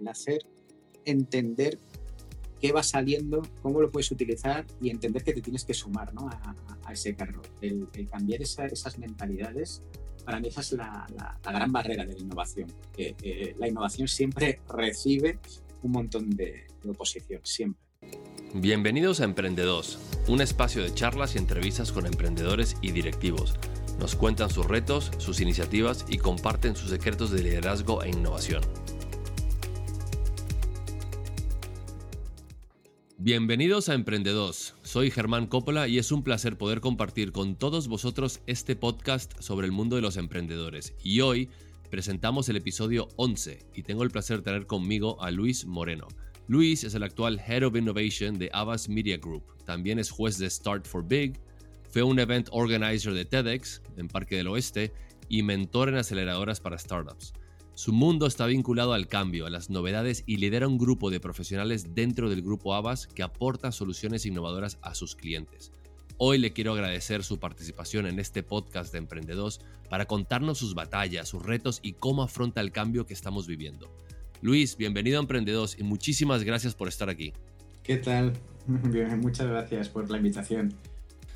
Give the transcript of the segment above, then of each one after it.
el hacer entender qué va saliendo, cómo lo puedes utilizar y entender que te tienes que sumar ¿no? a, ese carro. El, cambiar esas mentalidades, para mí esa es la, gran barrera de la innovación, que eh, la innovación siempre recibe un montón de, de oposición, siempre. Bienvenidos a Emprendedos, un espacio de charlas y entrevistas con emprendedores y directivos. Nos cuentan sus retos, sus iniciativas y comparten sus secretos de liderazgo e innovación. Bienvenidos a Emprendedos. Soy Germán Coppola y es un placer poder compartir con todos vosotros este podcast sobre el mundo de los emprendedores. Y hoy presentamos el episodio 11 y tengo el placer de tener conmigo a Luis Moreno. Luis es el actual Head of Innovation de Avas Media Group. También es juez de Start for Big, fue un event organizer de TEDx en Parque del Oeste y mentor en aceleradoras para startups. Su mundo está vinculado al cambio, a las novedades y lidera un grupo de profesionales dentro del grupo Avas que aporta soluciones innovadoras a sus clientes. Hoy le quiero agradecer su participación en este podcast de Emprendedos para contarnos sus batallas, sus retos y cómo afronta el cambio que estamos viviendo. Luis, bienvenido a Emprendedos y muchísimas gracias por estar aquí. ¿Qué tal? Muchas gracias por la invitación.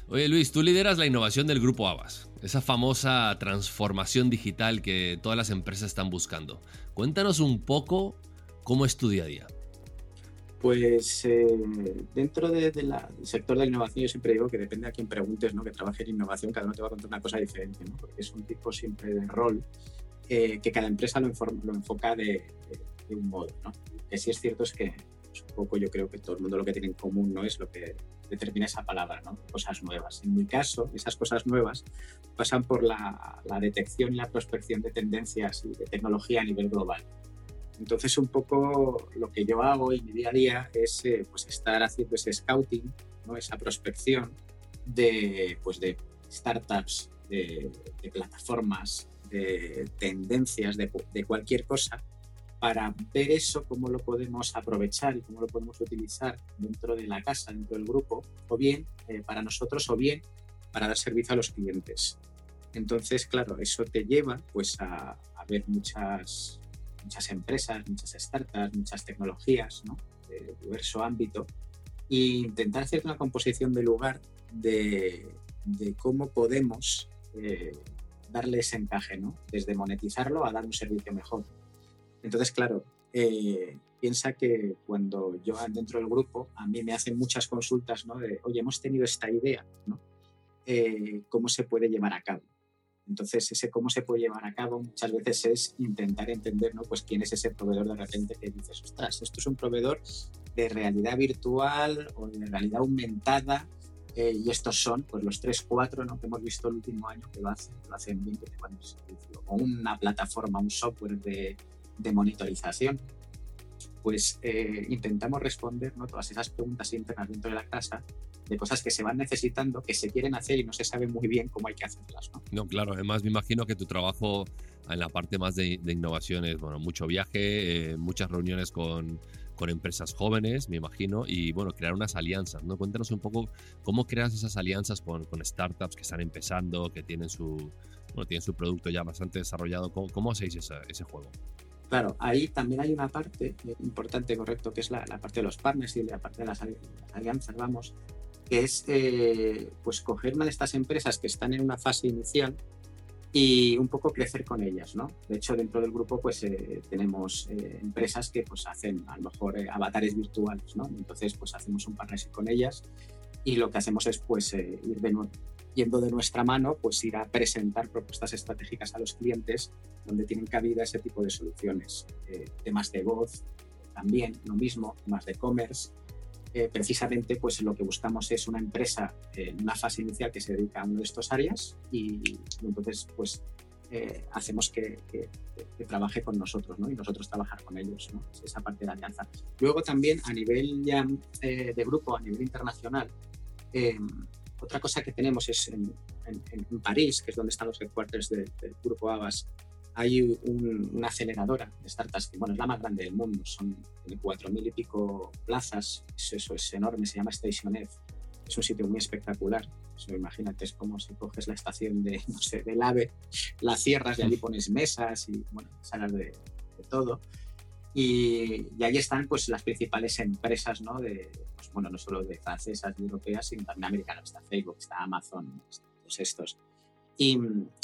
Oye Luis, tú lideras la innovación del grupo Avas, esa famosa transformación digital que todas las empresas están buscando. Cuéntanos un poco cómo es tu día a día. Pues eh, dentro del sector de la innovación yo siempre digo que depende a quién preguntes, ¿no? que trabaje en innovación, cada uno te va a contar una cosa diferente, ¿no? porque es un tipo siempre de rol eh, que cada empresa lo, lo enfoca de, un modo. ¿no? Que sí es cierto es que pues, un poco yo creo que todo el mundo lo que tiene en común no es lo que determina esa palabra, ¿no? cosas nuevas. En mi caso, esas cosas nuevas pasan por la, detección y la prospección de tendencias y de tecnología a nivel global. Entonces, un poco lo que yo hago en mi día a día es eh, pues estar haciendo ese scouting, ¿no? esa prospección de, pues de startups, de, plataformas, de tendencias, de, de cualquier cosa para ver eso, cómo lo podemos aprovechar y cómo lo podemos utilizar dentro de la casa, dentro del grupo, o bien eh, para nosotros, o bien para dar servicio a los clientes. Entonces, claro, eso te lleva pues, a, ver muchas, muchas empresas, muchas startups, muchas tecnologías ¿no? de diverso ámbito e intentar hacer una composición de lugar de, cómo podemos eh, darle ese encaje, ¿no? desde monetizarlo a dar un servicio mejor. Entonces, claro, eh, piensa que cuando yo dentro del grupo, a mí me hacen muchas consultas, ¿no? De, oye, hemos tenido esta idea, ¿no? Eh, ¿Cómo se puede llevar a cabo? Entonces, ese cómo se puede llevar a cabo muchas veces es intentar entender, ¿no? Pues quién es ese proveedor de repente que dices, ostras, esto es un proveedor de realidad virtual o de realidad aumentada eh, y estos son pues los tres, cuatro ¿no? que hemos visto el último año que lo hacen, lo hacen bien, que te servicio. O una plataforma, un software de, de monitorización, pues eh, intentamos responder ¿no? todas esas preguntas internas dentro de la casa de cosas que se van necesitando, que se quieren hacer y no se sabe muy bien cómo hay que hacerlas. No, no claro, además me imagino que tu trabajo en la parte más de, innovación es bueno, mucho viaje, eh, muchas reuniones con, con, empresas jóvenes, me imagino, y bueno, crear unas alianzas. ¿no? Cuéntanos un poco cómo creas esas alianzas con, con startups que están empezando, que tienen su, bueno, tienen su producto ya bastante desarrollado. ¿Cómo, cómo hacéis ese juego? Claro, ahí también hay una parte importante, correcto, que es la, parte de los partners y la parte de las alianzas, vamos, que es eh, pues coger una de estas empresas que están en una fase inicial y un poco crecer con ellas, ¿no? De hecho, dentro del grupo pues eh, tenemos eh, empresas que pues hacen a lo mejor avatares virtuales, ¿no? Entonces pues hacemos un partnership con ellas y lo que hacemos es pues ir de nuevo yendo de nuestra mano, pues ir a presentar propuestas estratégicas a los clientes donde tienen cabida ese tipo de soluciones. Eh, temas de voz, también lo mismo, temas de e-commerce. Eh, precisamente, pues lo que buscamos es una empresa en una fase inicial que se dedica a una de estas áreas y, entonces, pues eh, hacemos que, trabaje con nosotros ¿no? y nosotros trabajar con ellos, ¿no? esa parte de la alianza. Luego también a nivel ya de grupo, a nivel internacional, otra cosa que tenemos es en, París, que es donde están los headquarters del grupo Avas, hay una aceleradora de startups que bueno, es la más grande del mundo, son 4.000 y pico plazas, eso, es enorme, se llama Station F, es un sitio muy espectacular. imagínate, es como si coges la estación de, no sé, del AVE, la cierras y allí pones mesas y bueno, salas de, todo. Y, ahí están pues las principales empresas, ¿no? De, pues, bueno, no solo de francesas y europeas, sino también americanas. Está Facebook, está Amazon, todos estos. Y,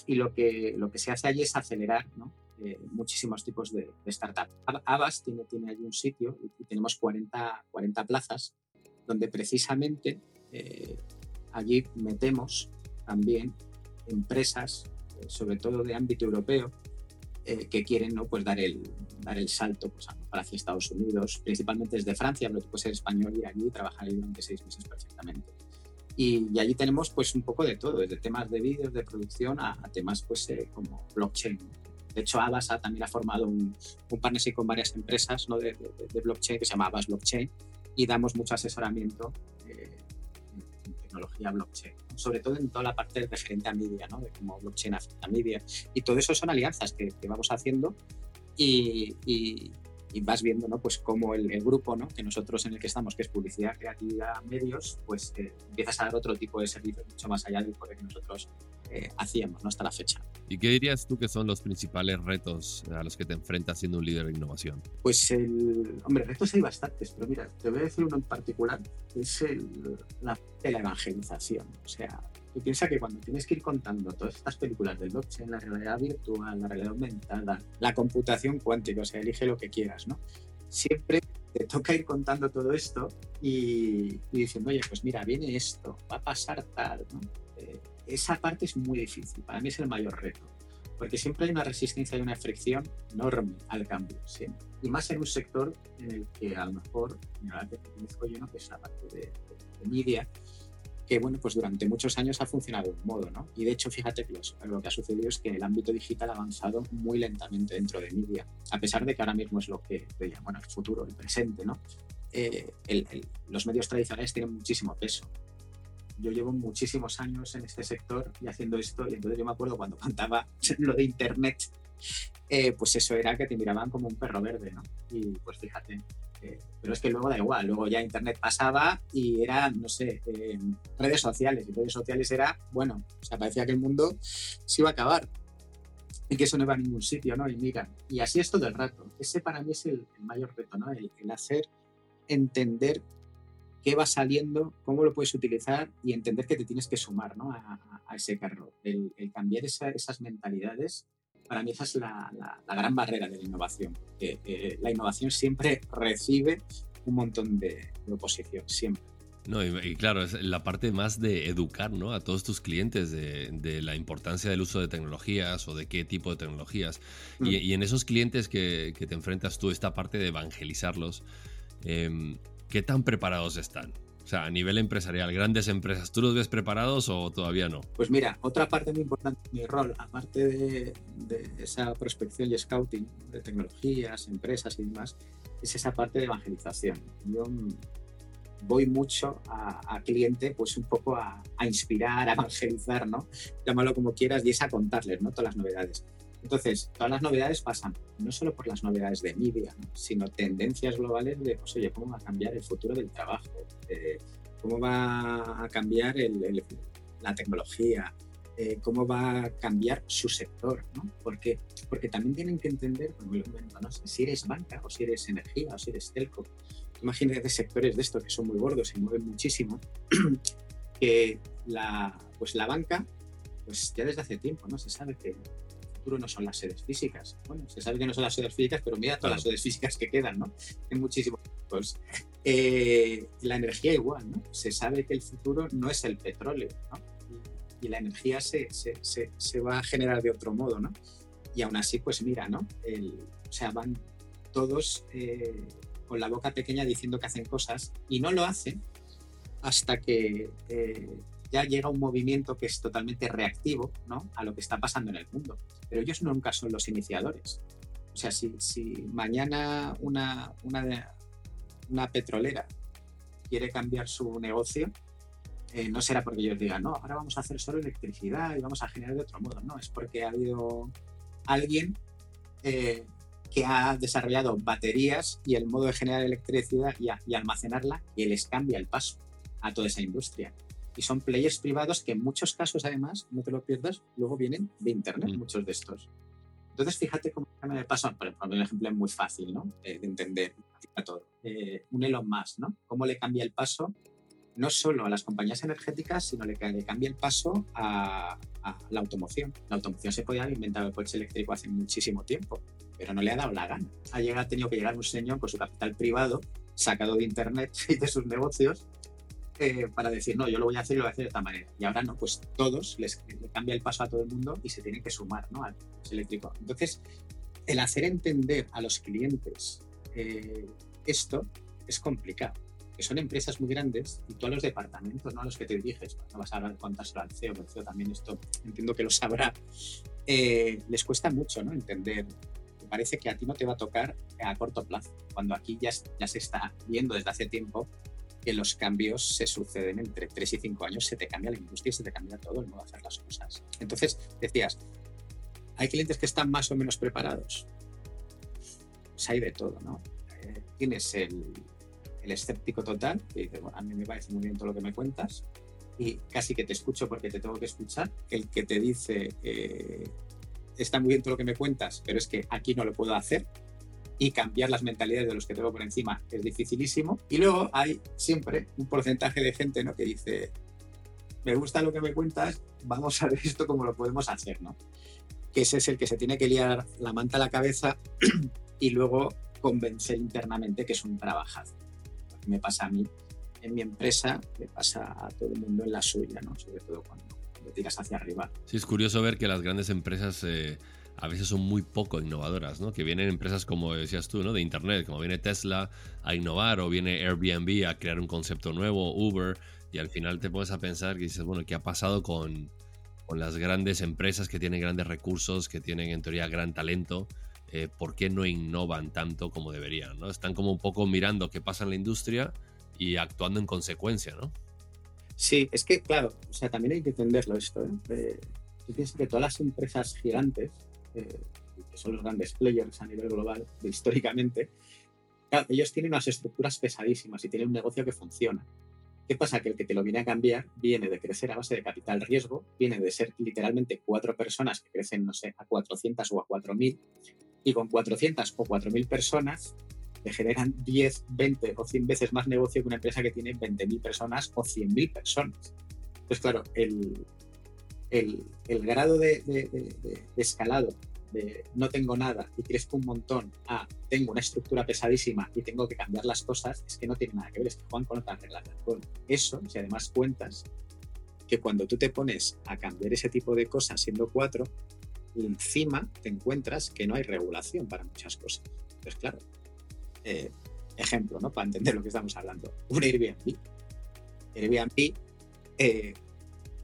y, lo, que, lo que se hace allí es acelerar ¿no? eh, muchísimos tipos de, de startups. Abbas tiene, tiene allí un sitio y tenemos 40, 40 plazas donde precisamente eh, allí metemos también empresas, eh, sobre todo de ámbito europeo, eh, que quieren ¿no? pues dar, el, dar el salto pues, hacia Estados Unidos, principalmente desde Francia, pero tú puedes ser español y allí y trabajar ahí durante seis meses perfectamente. Y, allí tenemos pues un poco de todo, desde temas de vídeos, de producción, a, temas pues como blockchain. De hecho, Abasa también ha formado un, un partnership con varias empresas ¿no? de, de, blockchain que se llama Abbas Blockchain y damos mucho asesoramiento eh, tecnología blockchain, sobre todo en toda la parte referente a media, ¿no? de cómo blockchain afecta a media. Y todo eso son alianzas que, vamos haciendo y, y vas viendo ¿no? pues cómo el, grupo ¿no? que nosotros en el que estamos, que es publicidad, creatividad, medios, pues eh, empiezas a dar otro tipo de servicios mucho más allá del que nosotros eh, hacíamos ¿no? hasta la fecha. ¿Y qué dirías tú que son los principales retos a los que te enfrentas siendo un líder de innovación? Pues, el, hombre, retos hay bastantes, pero mira, te voy a decir uno en particular, es el, la, la evangelización. O sea, Tú piensas que cuando tienes que ir contando todas estas películas del blockchain, la realidad virtual, la realidad aumentada, la computación cuántica, o sea, elige lo que quieras, ¿no? Siempre te toca ir contando todo esto y, diciendo, oye, pues mira, viene esto, va a pasar tal, ¿no? Eh, esa parte es muy difícil, para mí es el mayor reto, porque siempre hay una resistencia y una fricción enorme al cambio, siempre. Y más en un sector en el que a lo mejor, mira, que conozco yo, ¿no? que es la parte de, de, de media, que bueno, pues durante muchos años ha funcionado de un modo, ¿no? Y de hecho, fíjate que lo, que ha sucedido es que el ámbito digital ha avanzado muy lentamente dentro de media, a pesar de que ahora mismo es lo que, bueno, el futuro, el presente, ¿no? Eh, los medios tradicionales tienen muchísimo peso. Yo llevo muchísimos años en este sector y haciendo esto, y entonces yo me acuerdo cuando contaba lo de Internet, eh, pues eso era que te miraban como un perro verde, ¿no? Y pues fíjate, pero es que luego da igual, luego ya Internet pasaba y era, no sé, eh, redes sociales. Y redes sociales era, bueno, o sea, parecía que el mundo se iba a acabar y que eso no iba a ningún sitio, ¿no? Y mira, y así es todo el rato. Ese para mí es el, mayor reto, ¿no? El, hacer entender qué va saliendo, cómo lo puedes utilizar y entender que te tienes que sumar ¿no? a, ese carro. El, cambiar esas mentalidades para mí esa es la, gran barrera de la innovación. Que, la innovación siempre recibe un montón de, oposición, siempre. No, y, claro, es la parte más de educar ¿no? a todos tus clientes de, la importancia del uso de tecnologías o de qué tipo de tecnologías. Y, mm. en esos clientes que, te enfrentas tú, esta parte de evangelizarlos, em, ¿qué tan preparados están? O sea, a nivel empresarial, grandes empresas, ¿tú los ves preparados o todavía no? Pues mira, otra parte muy importante de mi rol, aparte de, esa prospección y scouting de tecnologías, empresas y demás, es esa parte de evangelización. Yo voy mucho a, cliente, pues un poco a, inspirar, a evangelizar, ¿no? Llámalo como quieras, y es a contarles, ¿no? Todas las novedades. Entonces, todas las novedades pasan no solo por las novedades de media, sino tendencias globales de, pues, oye, ¿cómo va a cambiar el futuro del trabajo? Eh, ¿Cómo va a cambiar la tecnología? Eh, ¿Cómo va a cambiar su sector? ¿no? Porque, porque también tienen que entender, ¿no? si eres banca o si eres energía o si eres telco. Imagínate sectores de estos que son muy gordos y mueven muchísimo, que la, pues la banca, pues ya desde hace tiempo, ¿no? Se sabe que no son las sedes físicas. Bueno, se sabe que no son las sedes físicas, pero mira todas las sedes físicas que quedan, ¿no? En muchísimos pues, eh, la energía igual, ¿no? Se sabe que el futuro no es el petróleo, ¿no? Y, la energía se, se, se, va a generar de otro modo, ¿no? Y aún así, pues mira, ¿no? El, o sea, van todos eh, con la boca pequeña diciendo que hacen cosas y no lo hacen hasta que eh, ya llega un movimiento que es totalmente reactivo ¿no? a lo que está pasando en el mundo. Pero ellos nunca son los iniciadores. O sea, si, mañana una, una, petrolera quiere cambiar su negocio, eh, no será porque ellos digan, no, ahora vamos a hacer solo electricidad y vamos a generar de otro modo. No, es porque ha habido alguien eh, que ha desarrollado baterías y el modo de generar electricidad y, y almacenarla y les cambia el paso a toda esa industria y son players privados que en muchos casos además, no te lo pierdas, luego vienen de Internet, mm. muchos de estos. Entonces, fíjate cómo cambia el paso. Por ejemplo, un ejemplo muy fácil ¿no? de, entender a todo. Eh, un Elon Musk, ¿no? ¿Cómo le cambia el paso no solo a las compañías energéticas, sino le, le cambia el paso a, la automoción. La automoción se podía haber inventado el coche eléctrico hace muchísimo tiempo, pero no le ha dado la gana. Ha, llegado, ha tenido que llegar un señor con su capital privado, sacado de Internet y de sus negocios, eh, para decir, no, yo lo voy a hacer y lo voy a hacer de esta manera. Y ahora no, pues todos les, le cambia el paso a todo el mundo y se tienen que sumar ¿no? al eléctrico. Entonces, el hacer entender a los clientes eh, esto es complicado son empresas muy grandes y tú a los departamentos, no a los que te diriges, no vas a hablar contárselo al CEO, el CEO también esto entiendo que lo sabrá, eh, les cuesta mucho ¿no? entender. Parece que a ti no te va a tocar a corto plazo, cuando aquí ya, ya se está viendo desde hace tiempo que los cambios se suceden entre 3 y 5 años, se te cambia la industria se te cambia todo el modo de hacer las cosas. Entonces, decías, ¿hay clientes que están más o menos preparados? Pues hay de todo, ¿no? Eh, tienes el, el escéptico total, que dice, bueno, a mí me parece muy bien todo lo que me cuentas, y casi que te escucho porque te tengo que escuchar, el que te dice, eh, está muy bien todo lo que me cuentas, pero es que aquí no lo puedo hacer, y cambiar las mentalidades de los que tengo por encima es dificilísimo. Y luego hay siempre un porcentaje de gente ¿no? que dice, me gusta lo que me cuentas, vamos a ver esto cómo lo podemos hacer, ¿no? Que ese es el que se tiene que liar la manta a la cabeza y luego convencer internamente que es un trabajazo me pasa a mí en mi empresa, le pasa a todo el mundo en la suya, ¿no? Sobre todo cuando lo tiras hacia arriba. Sí, es curioso ver que las grandes empresas eh, a veces son muy poco innovadoras, ¿no? Que vienen empresas como decías tú, ¿no? De Internet, como viene Tesla a innovar o viene Airbnb a crear un concepto nuevo, Uber, y al final te pones a pensar que dices, bueno, ¿qué ha pasado con, con las grandes empresas que tienen grandes recursos, que tienen en teoría gran talento? Eh, por qué no innovan tanto como deberían, ¿no? Están como un poco mirando qué pasa en la industria y actuando en consecuencia, ¿no? Sí, es que, claro, o sea, también hay que entenderlo esto. ¿eh? yo pienso que todas las empresas gigantes, eh, que son los grandes players a nivel global, históricamente, ellos tienen unas estructuras pesadísimas y tienen un negocio que funciona. ¿Qué pasa? Que el que te lo viene a cambiar viene de crecer a base de capital riesgo, viene de ser literalmente cuatro personas que crecen, no sé, a 400 o a 4.000 y con 400 o 4.000 personas le generan 10, 20 o 100 veces más negocio que una empresa que tiene 20.000 personas o 100.000 personas. Entonces, claro, el, el, grado de, de, escalado de no tengo nada y crezco un montón a tengo una estructura pesadísima y tengo que cambiar las cosas, es que no tiene nada que ver, es que juegan con otras reglas Con Eso, si además cuentas que cuando tú te pones a cambiar ese tipo de cosas siendo cuatro, encima te encuentras que no hay regulación para muchas cosas. Entonces, claro, eh, ejemplo, ¿no? Para entender lo que estamos hablando. Un Airbnb. Airbnb, eh,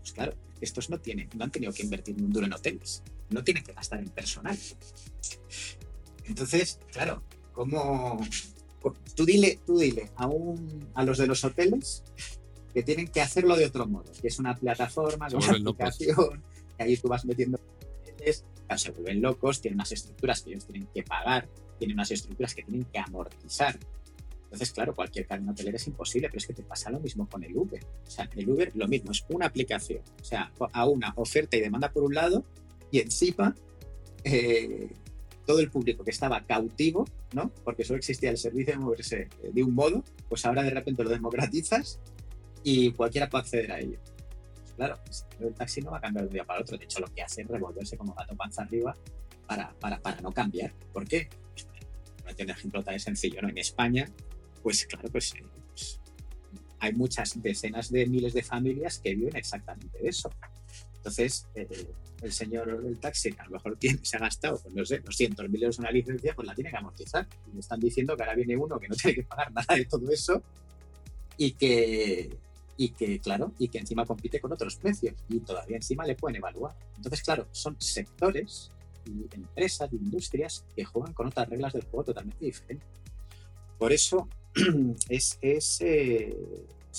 pues claro, estos no tienen, no han tenido que invertir un duro en hoteles, no tienen que gastar en personal. Entonces, claro, como tú dile, tú dile a, un, a los de los hoteles que tienen que hacerlo de otro modo, que es una plataforma, una aplicación, que ahí tú vas metiendo se vuelven locos, tienen unas estructuras que ellos tienen que pagar, tienen unas estructuras que tienen que amortizar. Entonces, claro, cualquier cadena hotelera es imposible, pero es que te pasa lo mismo con el Uber. O sea, el Uber lo mismo, es una aplicación. O sea, a una oferta y demanda por un lado y encima eh, todo el público que estaba cautivo, ¿no? Porque solo existía el servicio de moverse de un modo, pues ahora de repente lo democratizas y cualquiera puede acceder a ello claro, el taxi no va a cambiar de un día para otro. De hecho, lo que hace es revolverse como gato panza arriba para, para, para no cambiar. ¿Por qué? Pues, bueno, un ejemplo tan sencillo, ¿no? En España, pues claro, pues, eh, pues, hay muchas decenas de miles de familias que viven exactamente de eso. Entonces, eh, el señor del taxi, a lo mejor tiene, se ha gastado, pues no sé, 200 mil euros en una licencia, pues la tiene que amortizar. Y me están diciendo que ahora viene uno que no tiene que pagar nada de todo eso y que, y que, claro, y que encima compite con otros precios y todavía encima le pueden evaluar. Entonces, claro, son sectores y empresas y industrias que juegan con otras reglas del juego totalmente diferentes. Por eso es, es, eh,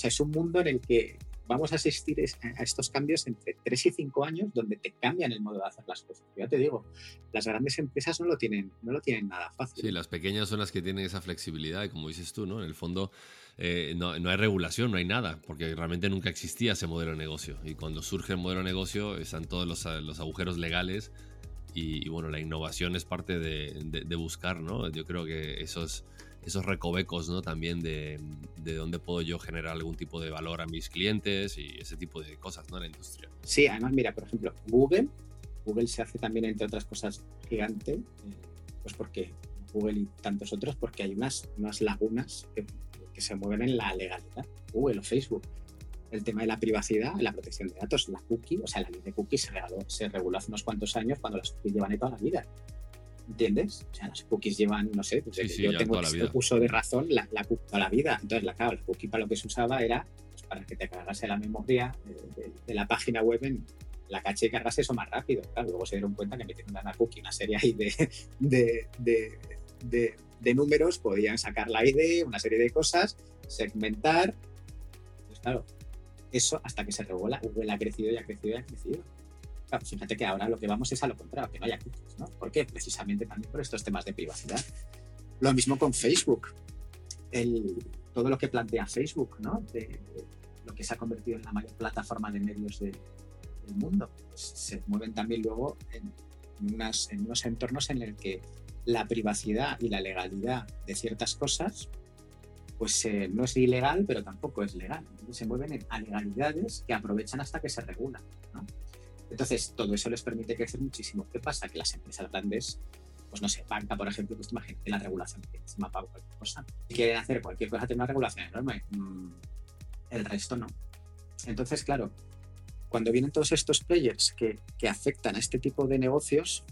es un mundo en el que vamos a asistir a estos cambios entre 3 y 5 años donde te cambian el modo de hacer las cosas. Ya te digo, las grandes empresas no lo tienen, no lo tienen nada fácil. Sí, las pequeñas son las que tienen esa flexibilidad y como dices tú, ¿no? En el fondo eh, no, hay regulación, no hay nada, porque realmente nunca existía ese modelo de negocio. Y cuando surge el modelo de negocio están todos los, los agujeros legales y, bueno, la innovación es parte de, buscar, ¿no? Yo creo que esos, esos recovecos, ¿no? También de, de dónde puedo yo generar algún tipo de valor a mis clientes y ese tipo de cosas, ¿no? En la industria. Sí, además, mira, por ejemplo, Google, Google se hace también, entre otras cosas, gigante, eh, pues porque Google y tantos otros, porque hay unas, unas lagunas que, se mueven en la legalidad, Google o Facebook el tema de la privacidad, la protección de datos, la cookie, o sea, la ley de cookies se, se reguló hace unos cuantos años cuando las cookies llevan ahí toda la vida. ¿Entiendes? O sea, las cookies llevan, no sé, pues yo tengo este uso de razón, la, la cookie toda la vida. Entonces, la, claro, la cookie para lo que se usaba era pues, para que te cargase la memoria de, la página web en la caché y cargase eso más rápido. Claro, luego se dieron cuenta que metiendo una cookie, una serie ahí de, de, de, de números, podían sacar la ID, una serie de cosas, segmentar. Pues claro, eso hasta que se regula, Google ha crecido y ha crecido y ha crecido. Claro, fíjate que ahora lo que vamos es a lo contrario, que no haya cookies, ¿no? ¿Por qué? Precisamente también por estos temas de privacidad. Lo mismo con Facebook. El, todo lo que plantea Facebook, ¿no? De, lo que se ha convertido en la mayor plataforma de medios del mundo. Se mueven también luego en, unos entornos en el que la privacidad y la legalidad de ciertas cosas pues eh, no es ilegal, pero tampoco es legal. se mueven en legalidades que aprovechan hasta que se regulan. Entonces, todo eso les permite crecer muchísimo. ¿Qué pasa? Que las empresas grandes, pues no sé, banca, por ejemplo, pues imagínate la regulación que se mapa cualquier cosa. Si quieren hacer cualquier cosa, tiene una regulación enorme. Mm, el resto no. Entonces, claro, cuando vienen todos estos players que, que afectan a este tipo de negocios,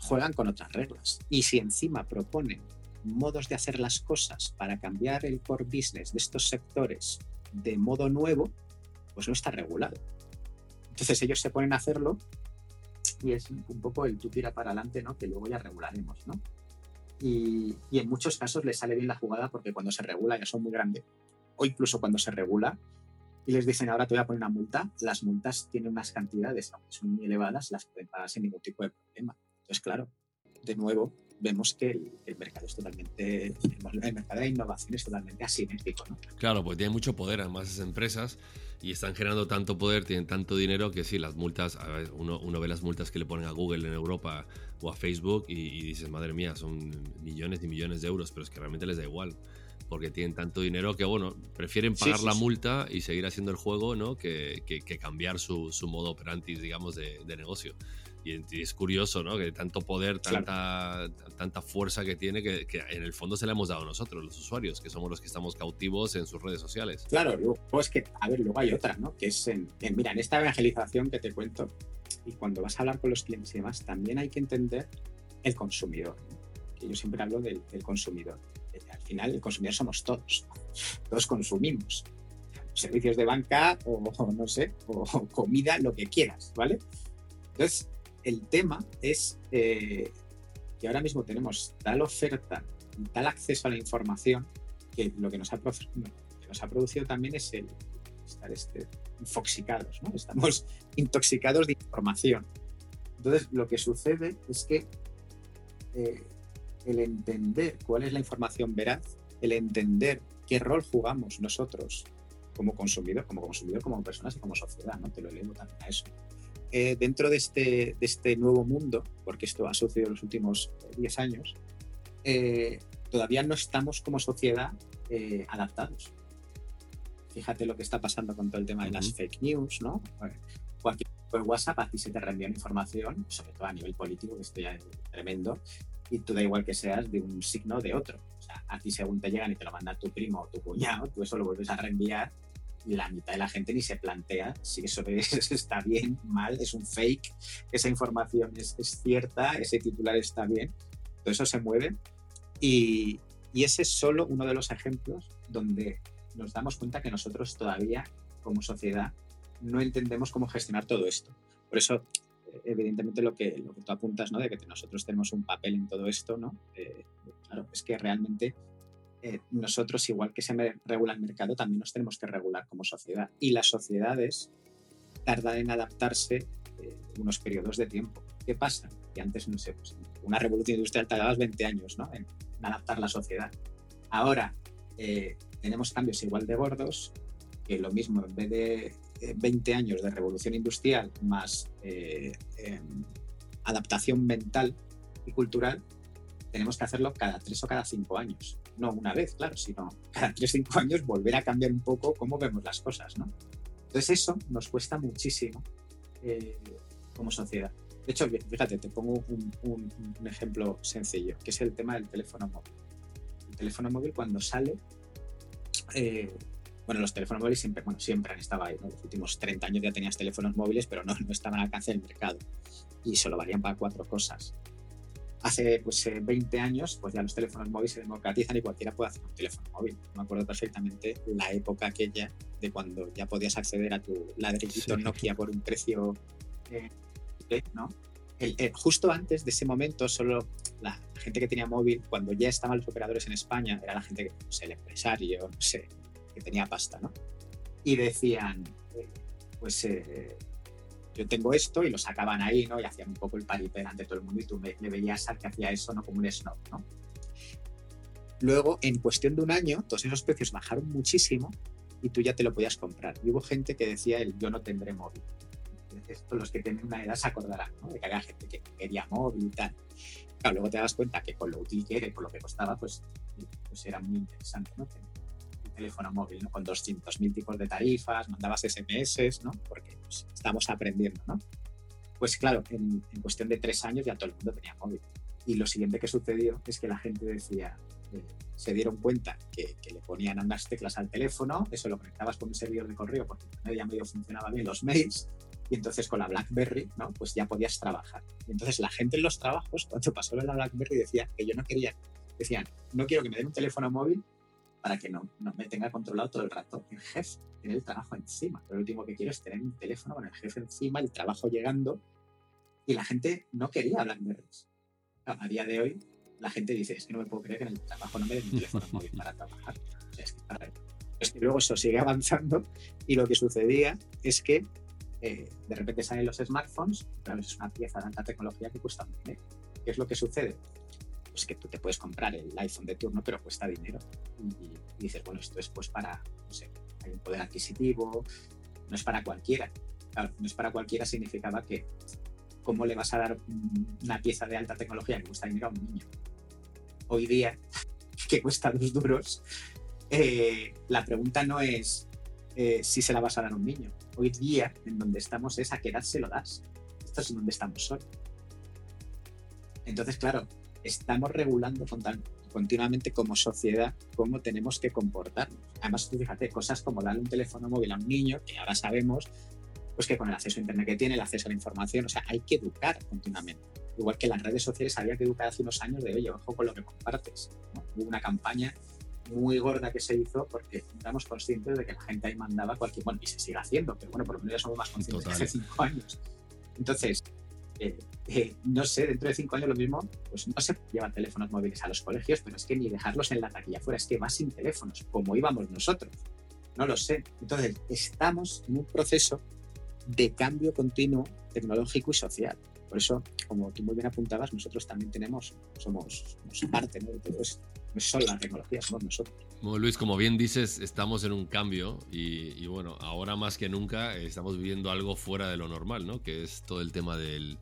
juegan con otras reglas. Y si encima proponen modos de hacer las cosas para cambiar el core business de estos sectores de modo nuevo, pues no está regulado. Entonces ellos se ponen a hacerlo y es un poco el tú tira para adelante, ¿no? Que luego ya regularemos, ¿no? Y, y, en muchos casos les sale bien la jugada porque cuando se regula ya son muy grandes. O incluso cuando se regula y les dicen ahora te voy a poner una multa, las multas tienen unas cantidades, aunque son muy elevadas, las pueden pagar sin ningún tipo de problema. Entonces, claro, de nuevo, vemos que el, mercado es totalmente, el mercado de innovación es totalmente asimétrico. ¿no? Claro, pues tiene mucho poder además esas empresas y están generando tanto poder, tienen tanto dinero que sí, las multas, uno, uno ve las multas que le ponen a Google en Europa o a Facebook y, dices, madre mía, son millones y millones de euros, pero es que realmente les da igual porque tienen tanto dinero que, bueno, prefieren pagar la multa y seguir haciendo el juego, ¿no? Que, que, cambiar su, su, modo operandi, digamos, de, de negocio. Y es curioso, ¿no? Que tanto poder, tanta, tanta fuerza que tiene, que, en el fondo se le hemos dado nosotros, los usuarios, que somos los que estamos cautivos en sus redes sociales. Claro, luego es que, a ver, luego hay otra, ¿no? Que es, en, mira, en esta evangelización que te cuento, y cuando vas a hablar con los clientes y demás, también hay que entender el consumidor. Que yo siempre hablo del, consumidor. Eh, al final, el consumidor somos todos. Todos consumimos servicios de banca o, no sé, o comida, lo que quieras, ¿vale? Entonces, el tema es eh, que ahora mismo tenemos tal oferta, tal acceso a la información, que lo que nos ha, producido también es el estar este, infoxicados, ¿no? Estamos intoxicados de información. Entonces, lo que sucede es que eh, el entender cuál es la información veraz, el entender qué rol jugamos nosotros como consumidor, como consumidor, como personas y como sociedad, ¿no? Te lo elevo también a eso. Eh, dentro de este, de este nuevo mundo, porque esto ha sucedido en los últimos 10 años, eh, todavía no estamos como sociedad eh, adaptados. Fíjate lo que está pasando con todo el tema de las fake news, ¿no? Cualquier WhatsApp a ti se te reenvía información, sobre todo a nivel político, que esto ya es tremendo, y tú da igual que seas de un signo o de otro. O sea, a ti según te llegan y te lo manda tu primo o tu cuñado, tú eso lo vuelves a reenviar la mitad de la gente ni se plantea si eso está bien, mal, es un fake, esa información es, cierta, ese titular está bien. Todo eso se mueve y, y ese es solo uno de los ejemplos donde nos damos cuenta que nosotros todavía como sociedad no entendemos cómo gestionar todo esto. Por eso, evidentemente, lo que, lo que tú apuntas, ¿no? de que nosotros tenemos un papel en todo esto, ¿no? Eh, claro, es que realmente eh, nosotros, igual que se regula el mercado, también nos tenemos que regular como sociedad. Y las sociedades tardan en adaptarse eh, unos periodos de tiempo. ¿Qué pasa? Que antes, no sé, pues, una revolución industrial tardaba 20 años ¿no? en, adaptar la sociedad. Ahora eh, tenemos cambios igual de gordos, que lo mismo, en vez de 20 años de revolución industrial más em, adaptación mental y cultural, tenemos que hacerlo cada tres o cada cinco años. No una vez, claro, sino cada tres o cinco años volver a cambiar un poco cómo vemos las cosas, ¿no? Entonces eso nos cuesta muchísimo eh, como sociedad. De hecho, fíjate, te pongo un, ejemplo sencillo, que es el tema del teléfono móvil. El teléfono móvil cuando sale, eh, bueno, los teléfonos móviles siempre, bueno, siempre han estado ahí, ¿no? Los últimos 30 años ya tenías teléfonos móviles, pero no, no estaban al alcance del mercado y solo valían para cuatro cosas. Hace pues 20 eh, años, pues ya los teléfonos móviles se democratizan y cualquiera puede hacer un teléfono móvil. Me acuerdo perfectamente la época aquella de cuando ya podías acceder a tu ladrillito Nokia por un precio eh, ¿no? justo antes de ese momento, solo la gente que tenía móvil, cuando ya estaban los operadores en España, era la gente que, no sé, el empresario, no sé, que tenía pasta, ¿no? Y decían, eh, pues eh, yo tengo esto y lo sacaban ahí, ¿no? Y hacían un poco el paripé ante todo el mundo y tú me, veías al que hacía eso, ¿no? Como un snob, ¿no? Luego, en cuestión de un año, todos esos precios bajaron muchísimo y tú ya te lo podías comprar. Y hubo gente que decía el yo no tendré móvil esto los que tienen una edad se acordarán, ¿no? De que había gente que quería móvil y tal. Claro, luego te das cuenta que con lo útil que era por lo que costaba, pues, pues era muy interesante, ¿no? Teléfono móvil, ¿no? Con 200.000 tipos de tarifas, mandabas SMS, ¿no? Porque pues, estamos aprendiendo, ¿no? Pues claro, en, cuestión de tres años ya todo el mundo tenía móvil. Y lo siguiente que sucedió es que la gente decía, eh, se dieron cuenta que, le ponían ambas teclas al teléfono, eso lo conectabas con un servidor de correo porque ya medio funcionaba bien los mails, y entonces con la BlackBerry, ¿no? Pues ya podías trabajar. Y entonces la gente en los trabajos, cuando pasó la BlackBerry, decía que yo no quería, decían, no quiero que me den un teléfono móvil para que no, no me tenga controlado todo el rato el jefe, tener el trabajo encima. Lo último que quiero es tener un teléfono con el jefe encima, el trabajo llegando. Y la gente no quería BlackBerrys. A día de hoy, la gente dice, es que no me puedo creer que en el trabajo no me den un teléfono móvil para trabajar. Es que, que luego eso sigue avanzando y lo que sucedía es que eh, de repente salen los smartphones, pero es una pieza de alta tecnología que cuesta mucho dinero. ¿Qué es lo que sucede? Pues que tú te puedes comprar el iPhone de turno, pero cuesta dinero. Y, dices, bueno, esto es pues para, no sé, hay un poder adquisitivo, no es para cualquiera. Claro, no es para cualquiera significaba que, ¿cómo le vas a dar una pieza de alta tecnología que cuesta dinero a un niño? Hoy día, que cuesta dos duros, eh, la pregunta no es eh, si se la vas a dar a un niño. Hoy día, en donde estamos, es a qué edad se lo das. Esto es en donde estamos hoy. Entonces, claro, estamos regulando continuamente como sociedad cómo tenemos que comportarnos. Además, fíjate, cosas como darle un teléfono móvil a un niño, que ahora sabemos, pues que con el acceso a Internet que tiene, el acceso a la información, o sea, hay que educar continuamente. Igual que las redes sociales había que educar hace unos años de, oye, ojo con lo que compartes. Hubo una campaña muy gorda que se hizo porque éramos conscientes de que la gente ahí mandaba cualquier, bueno, y se sigue haciendo, pero bueno, por lo menos ya somos más conscientes que hace cinco años. Entonces, eh, eh, no sé, dentro de cinco años lo mismo, pues no se llevan teléfonos móviles a los colegios, pero es que ni dejarlos en la taquilla fuera, es que más sin teléfonos, como íbamos nosotros. No lo sé. Entonces, estamos en un proceso de cambio continuo tecnológico y social. Por eso, como tú muy bien apuntabas, nosotros también tenemos, somos, parte de todo esto no son las tecnologías, somos nosotros. Bueno, Luis, como bien dices, estamos en un cambio y, bueno, ahora más que nunca estamos viviendo algo fuera de lo normal, ¿no? Que es todo el tema del,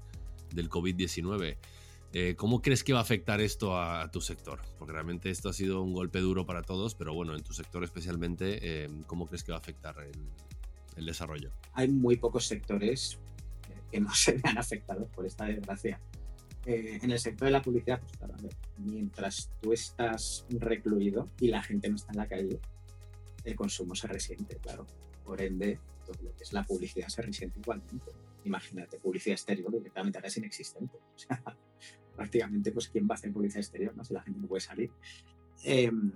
del COVID-19. Eh, ¿Cómo crees que va a afectar esto a, tu sector? Porque realmente esto ha sido un golpe duro para todos, pero bueno, en tu sector especialmente, eh, ¿cómo crees que va a afectar el, el desarrollo? Hay muy pocos sectores que no se vean afectados por esta desgracia. Eh, en el sector de la publicidad, pues claro, mientras tú estás recluido y la gente no está en la calle, el consumo se resiente, claro. Por ende, todo lo que es la publicidad se resiente igualmente. Imagínate, publicidad exterior directamente ahora es inexistente. O sea, prácticamente, pues, ¿quién va a hacer publicidad exterior no? si la gente no puede salir? Em,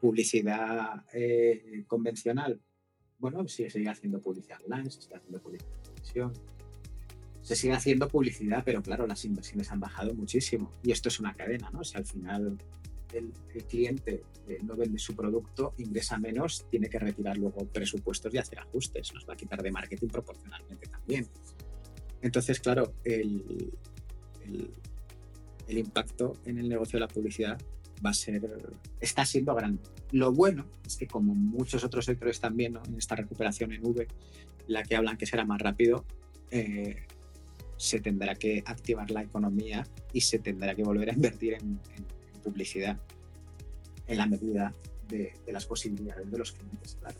publicidad eh, convencional, bueno, sí, se sigue haciendo publicidad online, se sigue haciendo publicidad de televisión, se sigue haciendo publicidad, pero claro, las inversiones han bajado muchísimo. Y esto es una cadena, ¿no? Si al final el, cliente eh, no vende su producto, ingresa menos, tiene que retirar luego presupuestos y hacer ajustes. Nos va a quitar de marketing proporcionalmente también. Entonces, claro, el, el, impacto en el negocio de la publicidad va a ser, está siendo grande. Lo bueno es que como muchos otros sectores también, en esta recuperación en V, la que hablan que será más rápido, eh, se tendrá que activar la economía y se tendrá que volver a invertir en, publicidad en la medida de, las posibilidades de los clientes, claro.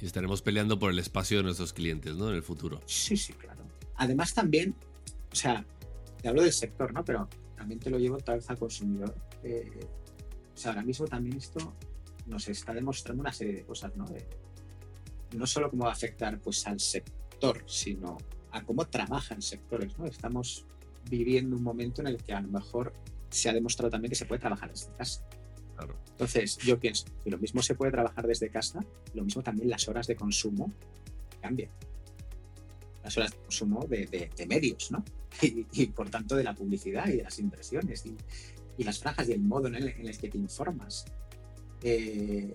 Y estaremos peleando por el espacio de nuestros clientes, ¿no? En el futuro. Sí, sí, claro. Además también, o sea, te hablo del sector, ¿no? Pero también te lo llevo tal vez al consumidor. Eh, o sea, ahora mismo también esto nos está demostrando una serie de cosas, ¿no? no solo cómo va a afectar pues, al sector, sino a cómo trabajan sectores, ¿no? Estamos viviendo un momento en el que a lo mejor se ha demostrado también que se puede trabajar desde casa. Entonces, yo pienso que lo mismo se puede trabajar desde casa, lo mismo también las horas de consumo cambian. Las horas de consumo de, medios, ¿no? Y, por tanto de la publicidad y de las impresiones y, y las franjas y el modo en el, en el que te informas. Eh,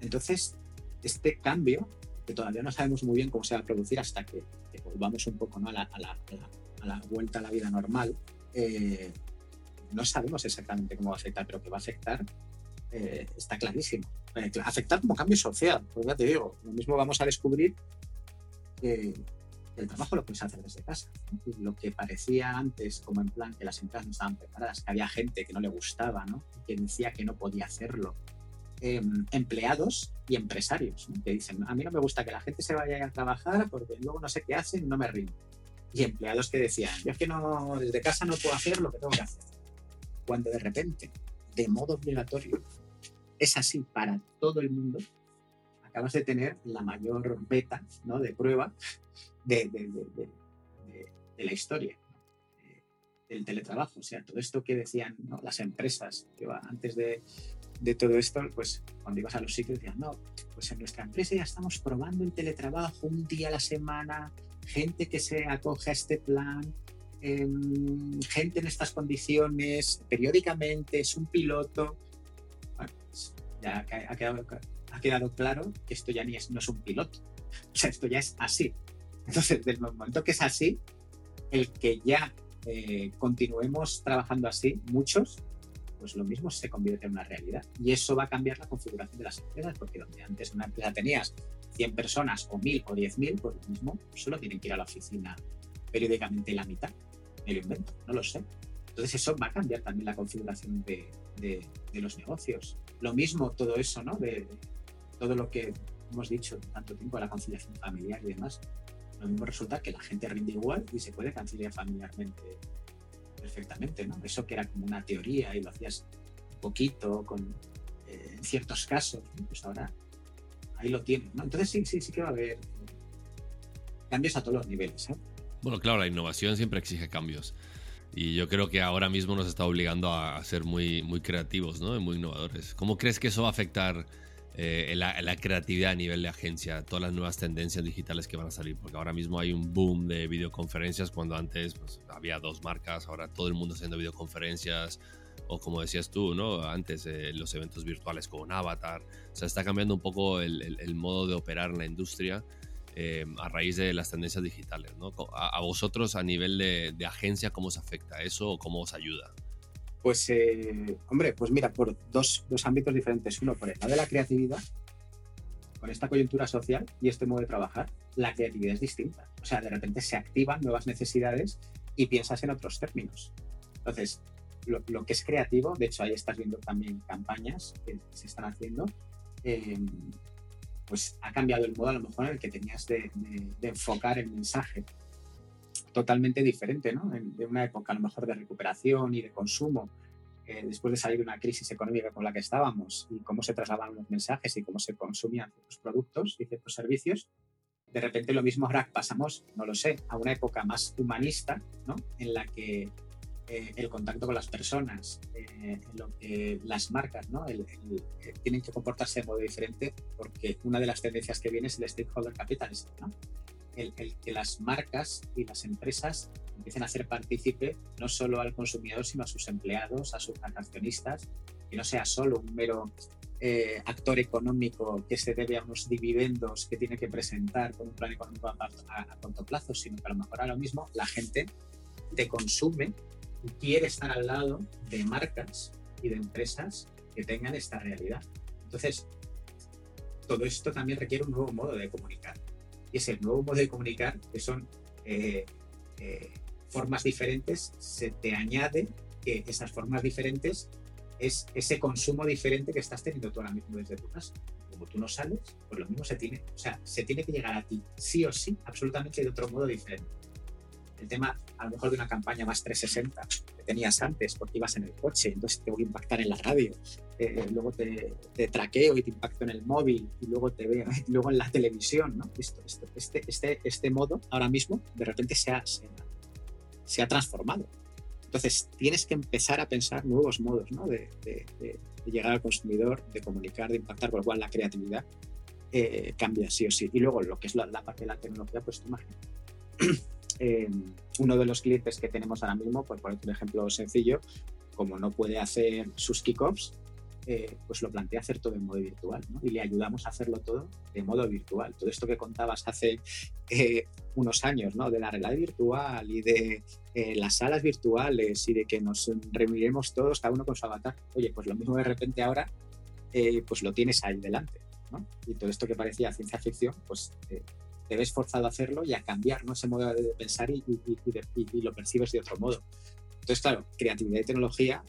entonces, este cambio, que todavía no sabemos muy bien cómo se va a producir hasta que, volvamos un poco ¿no? a, la, a, la, a, la, vuelta a la vida normal, eh, no sabemos exactamente cómo va a afectar, pero que va a afectar eh, está clarísimo. afectar como cambio social, pues ya te digo, lo mismo vamos a descubrir que el trabajo lo puedes hacer desde casa. lo que parecía antes como en plan que las empresas no estaban preparadas, que había gente que no le gustaba, ¿no? que decía que no podía hacerlo, Em, empleados y empresarios que dicen, a mí no me gusta que la gente se vaya a trabajar porque luego no sé qué hacen, no me rindo. Y empleados que decían, yo es que no, desde casa no puedo hacer lo que tengo que hacer. Cuando de repente, de modo obligatorio, es así para todo el mundo, acabas de tener la mayor beta ¿no? de prueba de, de, la historia del teletrabajo. O sea, todo esto que decían las empresas que antes de, de todo esto, pues cuando ibas a los sitios decían, no, pues en nuestra empresa ya estamos probando el teletrabajo un día a la semana, gente que se acoge a este plan, em, gente en estas condiciones, periódicamente, es un piloto. Bueno, pues ya ha quedado, claro que esto ya ni es, no es un piloto, o sea, esto ya es así. Entonces, del momento que es así, el que ya eh, continuemos trabajando así, muchos, pues lo mismo se convierte en una realidad. Y eso va a cambiar la configuración de las empresas, porque donde antes una empresa tenías 100 personas o 1000 o 10.000, pues lo mismo solo tienen que ir a la oficina periódicamente la mitad. Me lo invento, no lo sé. Entonces eso va a cambiar también la configuración de, de, los negocios. Lo mismo todo eso, ¿no? De, todo lo que hemos dicho tanto tiempo, la conciliación familiar y demás. Lo mismo resulta que la gente rinde igual y se puede conciliar familiarmente perfectamente, ¿no? Eso que era como una teoría y lo hacías poquito con eh, en ciertos casos, pues ahora ahí lo tienes, ¿no? Entonces sí, sí, sí que va a haber cambios a todos los niveles, ¿eh? Bueno, claro, la innovación siempre exige cambios. Y yo creo que ahora mismo nos está obligando a ser muy, muy creativos, ¿no? Y muy innovadores. ¿Cómo crees que eso va a afectar eh, la, creatividad a nivel de agencia, todas las nuevas tendencias digitales que van a salir, porque ahora mismo hay un boom de videoconferencias cuando antes pues, había dos marcas, ahora todo el mundo haciendo videoconferencias, o como decías tú, ¿no? Antes eh, los eventos virtuales con Avatar, o sea, está cambiando un poco el, modo de operar en la industria. Eh, a raíz de las tendencias digitales, ¿no? A, vosotros a nivel de, de agencia, ¿cómo os afecta eso o cómo os ayuda? Pues, eh, hombre, pues mira, por dos, dos, ámbitos diferentes. Uno, por el lado de la creatividad, con esta coyuntura social y este modo de trabajar, la creatividad es distinta. O sea, de repente se activan nuevas necesidades y piensas en otros términos. Entonces, lo, que es creativo, de hecho ahí estás viendo también campañas que se están haciendo, eh, pues ha cambiado el modo a lo mejor en el que tenías de enfocar el mensaje totalmente diferente, ¿no? de una época a lo mejor de recuperación y de consumo, eh, después de salir de una crisis económica con la que estábamos y cómo se trasladaban los mensajes y cómo se consumían ciertos productos y ciertos servicios, de repente lo mismo ahora pasamos, no lo sé, a una época más humanista, ¿no? En la que eh, el contacto con las personas, eh, lo las marcas, ¿no? tienen que comportarse de modo diferente porque una de las tendencias que viene es el stakeholder capitalism, ¿no? el, que las marcas y las empresas empiecen a hacer partícipe no solo al consumidor, sino a sus empleados, a sus accionistas, que no sea solo un mero eh, actor económico que se debe a unos dividendos que tiene que presentar con un plan económico a, a, corto plazo, sino que a lo mejor ahora mismo la gente te consume quiere estar al lado de marcas y de empresas que tengan esta realidad. Entonces, todo esto también requiere un nuevo modo de comunicar y es el nuevo modo de comunicar, que son eh, eh, formas diferentes, se te añade que esas formas diferentes es ese consumo diferente que estás teniendo tú ahora mismo desde tu casa. Como tú no sales, pues lo mismo se tiene, o sea, se tiene que llegar a ti, sí o sí, absolutamente de otro modo diferente. El tema, a lo mejor, de una campaña más 360 que tenías antes, porque ibas en el coche, entonces te voy a impactar en la radio, eh, luego te, te, traqueo y te impacto en el móvil, y luego te veo, luego en la televisión, ¿no? Esto, este, este, este modo, ahora mismo, de repente se ha, se, se ha transformado entonces, tienes que empezar a pensar nuevos modos ¿no? de, llegar al consumidor, de comunicar, de impactar, por lo cual la creatividad eh, cambia sí o sí. Y luego, lo que es la, parte de la tecnología, pues tú imagínate. Eh, uno de los clientes que tenemos ahora mismo, por un ejemplo sencillo, como no puede hacer sus kickoffs, eh, pues lo plantea hacer todo en modo virtual y le ayudamos a hacerlo todo de modo virtual. Todo esto que contabas hace eh, unos años, ¿no? de la realidad virtual y de eh, las salas virtuales y de que nos reuniremos todos, cada uno con su avatar. Oye, pues lo mismo de repente ahora, pues lo tienes ahí delante. ¿no? Y todo esto que parecía ciencia ficción, pues te ves forzado a hacerlo y a cambiar ¿no? ese modo de pensar y, y lo percibes de otro modo. Entonces, claro, creatividad y tecnología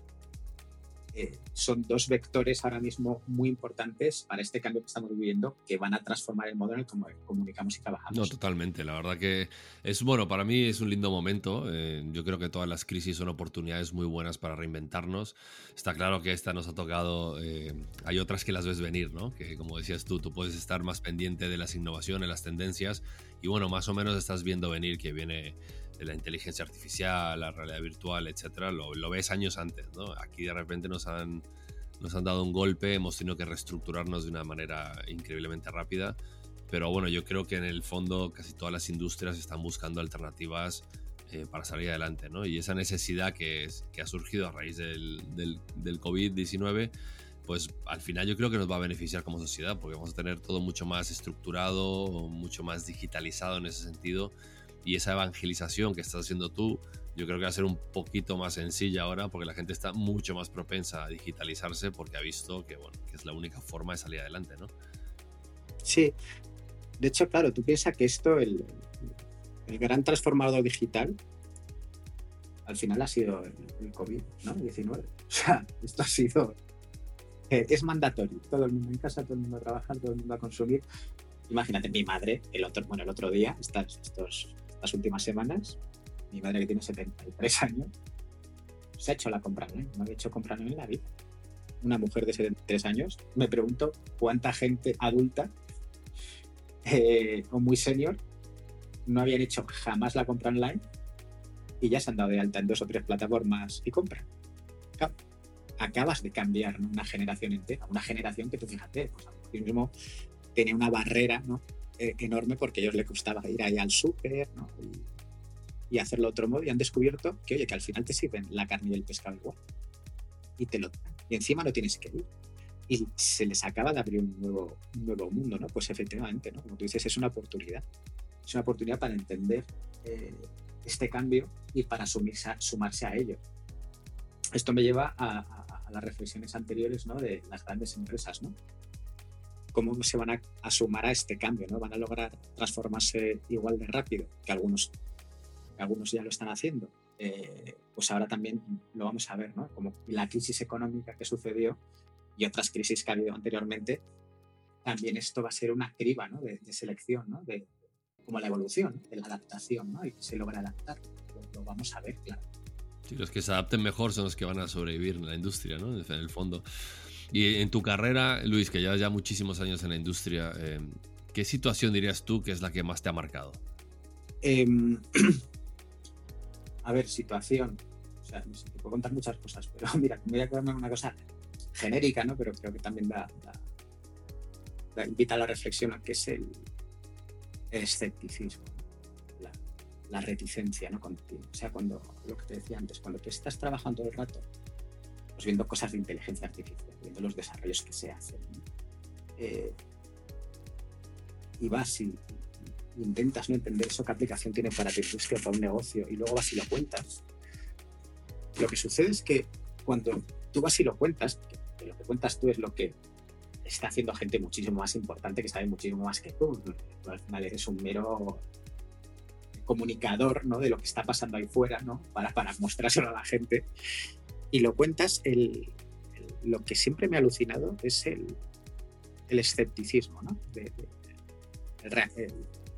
eh, son dos vectores ahora mismo muy importantes para este cambio que estamos viviendo que van a transformar el modo en el que comunicamos y trabajamos. No, totalmente. La verdad que es bueno, para mí es un lindo momento. Eh, yo creo que todas las crisis son oportunidades muy buenas para reinventarnos. Está claro que esta nos ha tocado, eh, hay otras que las ves venir, ¿no? Que como decías tú, tú puedes estar más pendiente de las innovaciones, las tendencias y bueno, más o menos estás viendo venir que viene la inteligencia artificial, la realidad virtual, etcétera, lo, ves años antes. Aquí de repente nos han, nos han dado un golpe, hemos tenido que reestructurarnos de una manera increíblemente rápida, pero bueno, yo creo que en el fondo casi todas las industrias están buscando alternativas eh, para salir adelante, ¿no? Y esa necesidad que, ha surgido a raíz del, del, del COVID-19, pues al final yo creo que nos va a beneficiar como sociedad, porque vamos a tener todo mucho más estructurado, mucho más digitalizado en ese sentido, y esa evangelización que estás haciendo tú, yo creo que va a ser un poquito más sencilla ahora porque la gente está mucho más propensa a digitalizarse porque ha visto que, bueno, que es la única forma de salir adelante, ¿no? Sí. De hecho, claro, tú piensas que esto, el, el gran transformador digital, al final ha sido el, COVID, ¿no? 19. O sea, esto ha sido... Eh, es mandatorio. Todo el mundo en casa, todo el mundo a trabajar, todo el mundo a consumir. Imagínate, mi madre, el otro, bueno, el otro día, estas, estos las últimas semanas, mi madre que tiene 73 años, se ha hecho la compra online, no había hecho compra online en la vida. Una mujer de 73 años, me pregunto cuánta gente adulta eh, o muy senior no habían hecho jamás la compra online y ya se han dado de alta en dos o tres plataformas y compran. acabas de cambiar una generación entera, una generación que tú fíjate, pues a mismo tenía una barrera ¿no? Eh, enorme porque a ellos les gustaba ir ahí al súper y, hacerlo de otro modo y han descubierto que, oye, que al final te sirven la carne y el pescado igual y te lo y encima no tienes que ir y se les acaba de abrir un nuevo, nuevo mundo, ¿no? Pues efectivamente, ¿no? Como tú dices, es una oportunidad. Es una oportunidad para entender eh, este cambio y para sumirse sumarse a ello. Esto me lleva a, a, las reflexiones anteriores, ¿no? De las grandes empresas, ¿no? Cómo se van a, sumar a este cambio, ¿no? Van a lograr transformarse igual de rápido, que algunos, algunos ya lo están haciendo. Eh, pues ahora también lo vamos a ver, ¿no? Como la crisis económica que sucedió y otras crisis que ha habido anteriormente, también esto va a ser una criba ¿no? de, selección, ¿no? De, como la evolución, de la adaptación, ¿no? Y que se logra adaptar. Lo, vamos a ver, claro. Sí, los que se adapten mejor son los que van a sobrevivir en la industria, ¿no? En el fondo. Y en tu carrera, Luis, que llevas ya muchísimos años en la industria, eh, ¿qué situación dirías tú que es la que más te ha marcado? Em, a ver, situación. O sea, no sé, te puedo contar muchas cosas, pero mira, me voy a quedarme una cosa genérica, ¿no? Pero creo que también da, invita a la reflexión a que es el, escepticismo, la, reticencia, ¿no? o sea, cuando, lo que te decía antes, cuando tú estás trabajando el rato viendo cosas de inteligencia artificial, viendo los desarrollos que se hacen. Eh, y vas y, intentas no entender eso, qué aplicación tiene para tu industria, para un negocio, y luego vas y lo cuentas. Lo que sucede es que cuando tú vas y lo cuentas, que, lo que cuentas tú es lo que está haciendo gente muchísimo más importante, que sabe muchísimo más que tú. al final eres un mero comunicador ¿no? de lo que está pasando ahí fuera, ¿no? para, para mostrárselo a la gente. Y lo cuentas, el, lo que siempre me ha alucinado es el, el escepticismo, ¿no? De,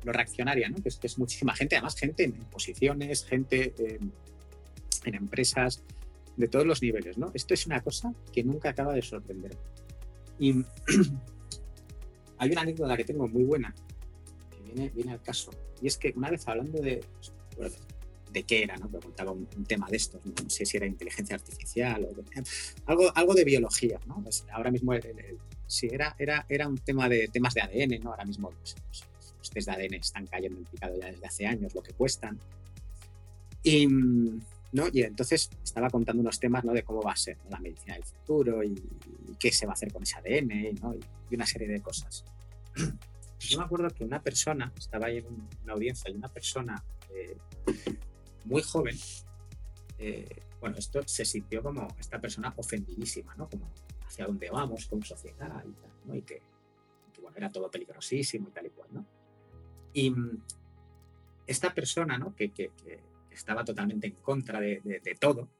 lo reaccionaria, ¿no? Que es, muchísima gente, además gente en posiciones, gente en empresas de todos los niveles, ¿no? Esto es una cosa que nunca acaba de sorprender. Y hay una anécdota que tengo muy buena, que viene, viene al caso, y es que una vez hablando de, de qué era, ¿no? Preguntaba un, tema de estos, ¿no? sé si era inteligencia artificial o algo, algo de biología, ¿no? Pues ahora mismo, si era, era, era un tema de temas de ADN, ¿no? Ahora mismo pues, pues, los test de ADN están cayendo en picado ya desde hace años, lo que cuestan. Y, ¿no? y entonces estaba contando unos temas ¿no? de cómo va a ser la medicina del futuro y, qué se va a hacer con ese ADN ¿no? y, una serie de cosas. Yo me acuerdo que una persona, estaba ahí en una audiencia y una persona eh, muy joven, eh, bueno, esto se sintió como esta persona ofendidísima, ¿no? Como hacia dónde vamos como sociedad y tal, ¿no? Y que, bueno, era todo peligrosísimo y tal y cual, ¿no? Y mm, esta persona, ¿no? Que, que, estaba totalmente en contra de, de, todo,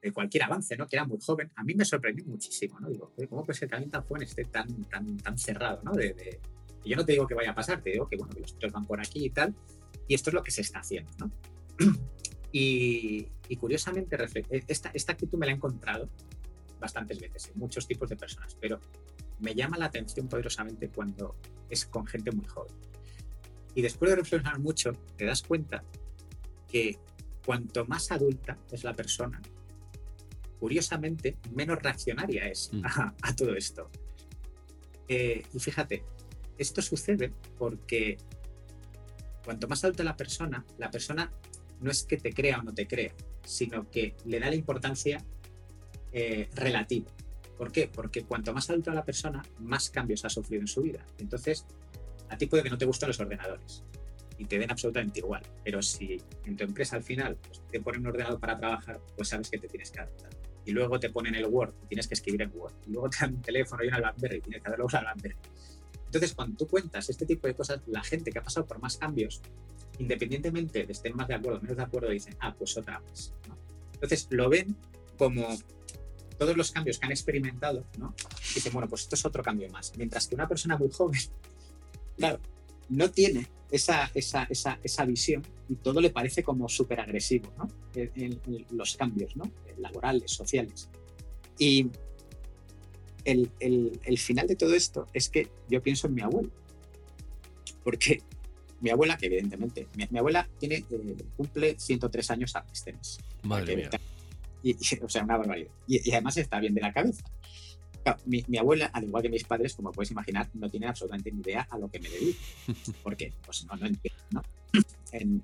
de cualquier avance, ¿no? Que era muy joven, a mí me sorprendió muchísimo, ¿no? Digo, ¿cómo puede ser que alguien tan joven esté tan, tan, tan cerrado, ¿no? De, yo no te digo que vaya a pasar, te digo que, bueno, que los tiros van por aquí y tal, y esto es lo que se está haciendo, ¿no? Y, curiosamente, eh, esta, esta actitud me la he encontrado bastantes veces en muchos tipos de personas, pero me llama la atención poderosamente cuando es con gente muy joven. Y después de reflexionar mucho, te das cuenta que cuanto más adulta es la persona, curiosamente, menos reaccionaria es mm. a, todo esto. Eh, y fíjate, esto sucede porque cuanto más adulta la persona, la persona no es que te crea o no te crea, sino que le da la importancia eh, relativa. ¿Por qué? Porque cuanto más adulta la persona, más cambios ha sufrido en su vida. Entonces, a ti puede que no te gusten los ordenadores y te den absolutamente igual, pero si en tu empresa al final pues, te ponen un ordenador para trabajar, pues sabes que te tienes que adaptar. Y luego te ponen el Word, tienes que escribir en Word. Y luego te dan un teléfono y una BlackBerry, y tienes que darle una BlackBerry. Entonces, cuando tú cuentas este tipo de cosas, la gente que ha pasado por más cambios independientemente de estén más de acuerdo o menos de acuerdo, dicen, ah, pues otra más. Entonces lo ven como todos los cambios que han experimentado, ¿no? Dicen, bueno, pues esto es otro cambio más. Mientras que una persona muy joven, claro, no tiene esa, esa, esa, esa visión y todo le parece como súper agresivo, ¿no? En, los cambios, ¿no? Laborales, sociales. Y el, el, el final de todo esto es que yo pienso en mi abuelo. Porque mi abuela, que evidentemente, mi, abuela tiene, eh, cumple 103 años a este mes. Madre mía. Y, o sea, una barbaridad. Y, además está bien de la cabeza. mi, abuela, al igual que mis padres, como puedes imaginar, no tiene absolutamente ni idea a lo que me dedico. Porque pues no, no entiendo, ¿no? En,